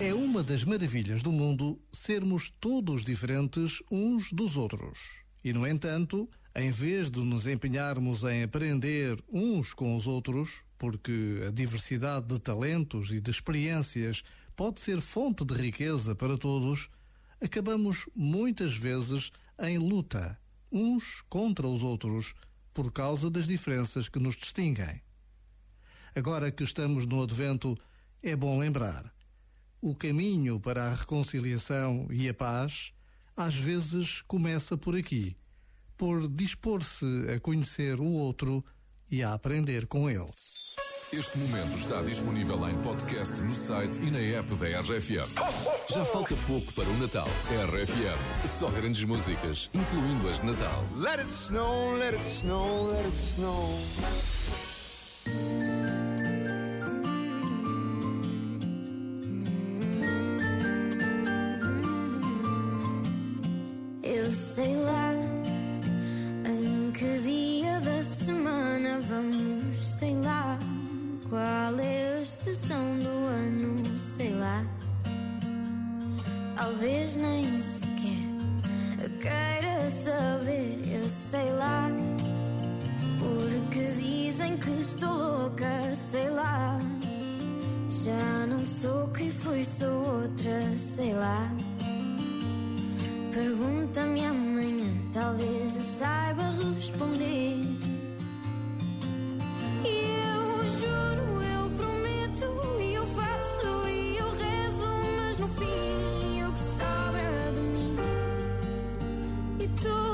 É uma das maravilhas do mundo sermos todos diferentes uns dos outros. E, no entanto, em vez de nos empenharmos em aprender uns com os outros, porque a diversidade de talentos e de experiências pode ser fonte de riqueza para todos, acabamos muitas vezes em luta, uns contra os outros, por causa das diferenças que nos distinguem. Agora que estamos no Advento, é bom lembrar: o caminho para a reconciliação e a paz às vezes começa por aqui, por dispor-se a conhecer o outro e a aprender com ele. Este momento está disponível em podcast no site e na app da RFM. Já falta pouco para o Natal. RFM, só grandes músicas, incluindo as de Natal. Let it snow, let it snow, let it snow. Sei lá qual é a estação do ano, sei lá. Talvez nem sequer queira saber, eu sei lá. Porque dizem que estou louca, sei lá. Já não sou quem fui, sou outra, sei lá. Pergunta-me amanhã, talvez eu saiba responder. E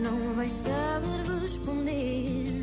Não vais saber responder.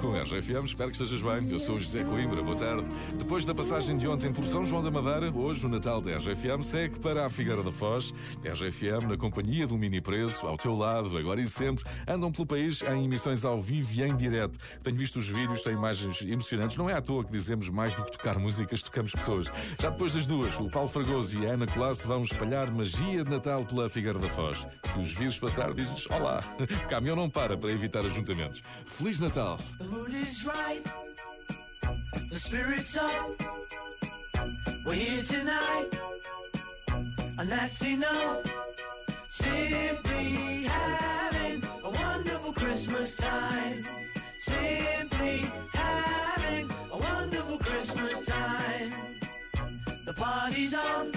Com a RFM, espero que estejas bem. Eu sou o José Coimbra, boa tarde. Depois da passagem de ontem por São João da Madeira, hoje o Natal da RFM segue para a Figueira da Foz. RFM, na companhia do Mini Preço, ao teu lado, agora e sempre, andam pelo país em emissões ao vivo e em direto. Tenho visto os vídeos, têm imagens emocionantes. Não é à toa que dizemos mais do que tocar músicas, tocamos pessoas. Já depois das duas, o Paulo Fragoso e a Ana Colasso vão espalhar magia de Natal pela Figueira da Foz. Se os vires passar, dizes olá. Caminhão não para para evitar ajuntamentos. Feliz Natal! The mood is right. The spirit's up. We're here tonight. And that's enough. Simply having a wonderful Christmas time. Simply having a wonderful Christmas time. The party's on.